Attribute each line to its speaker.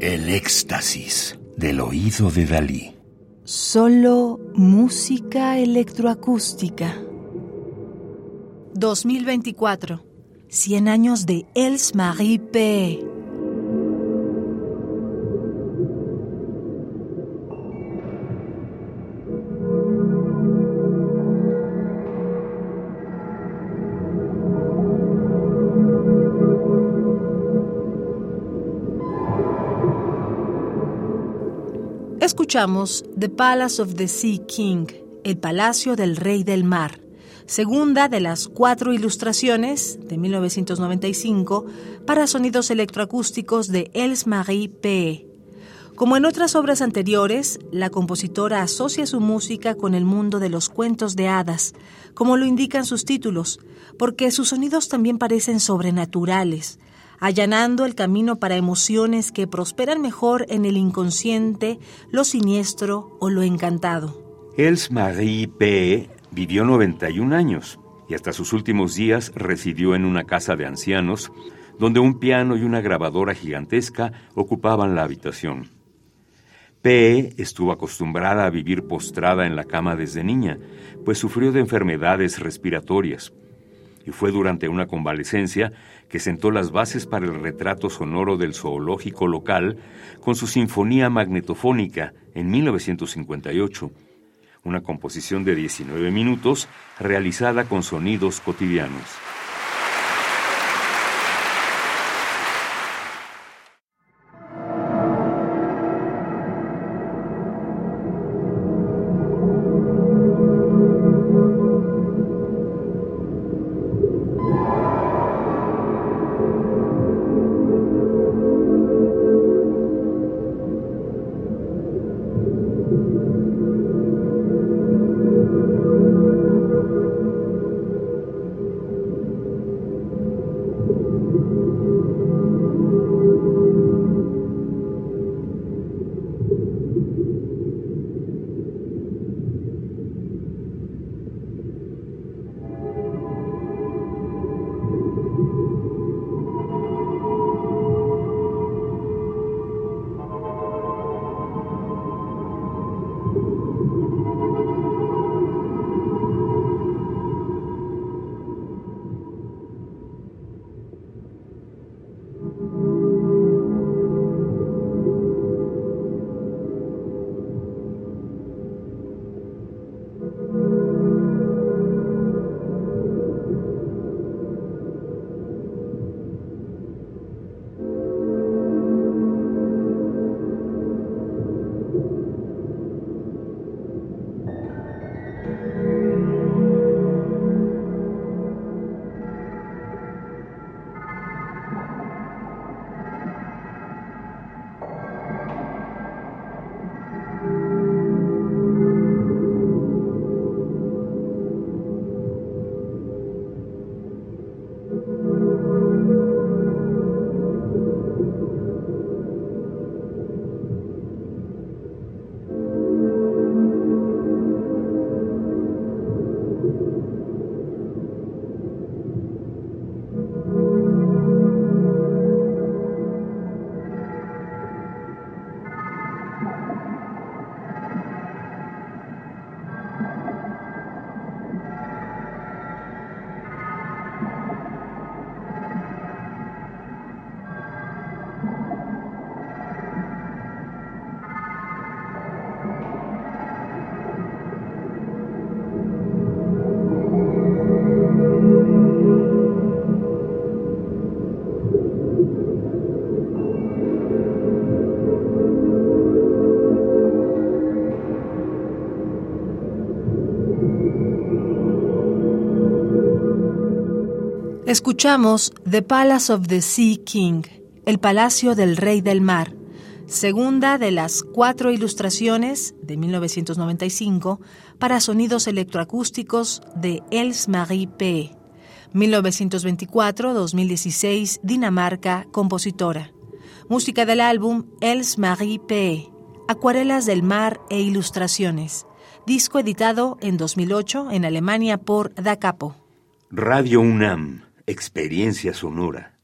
Speaker 1: El éxtasis del oído de Dalí.
Speaker 2: Solo música electroacústica. 2024. 100 años de Els Marie P. Escuchamos The Palace of the Sea King, el Palacio del Rey del Mar, segunda de las cuatro ilustraciones de 1995 para sonidos electroacústicos de Els Marie P. Como en otras obras anteriores, la compositora asocia su música con el mundo de los cuentos de hadas, como lo indican sus títulos, porque sus sonidos también parecen sobrenaturales, allanando el camino para emociones que prosperan mejor en el inconsciente, lo siniestro o lo encantado.
Speaker 3: Els Marie P. vivió 91 años y hasta sus últimos días residió en una casa de ancianos donde un piano y una grabadora gigantesca ocupaban la habitación. P. estuvo acostumbrada a vivir postrada en la cama desde niña, pues sufrió de enfermedades respiratorias y fue durante una convalecencia que sentó las bases para el retrato sonoro del zoológico local con su sinfonía magnetofónica en 1958, una composición de 19 minutos realizada con sonidos cotidianos.
Speaker 2: Escuchamos The Palace of the Sea King, el Palacio del Rey del Mar, segunda de las cuatro ilustraciones de 1995 para sonidos electroacústicos de Els Marie P. 1924-2016, Dinamarca, compositora. Música del álbum Els Marie P. Acuarelas del Mar e Ilustraciones. Disco editado en 2008 en Alemania por Da Capo.
Speaker 3: Radio UNAM Experiencia sonora.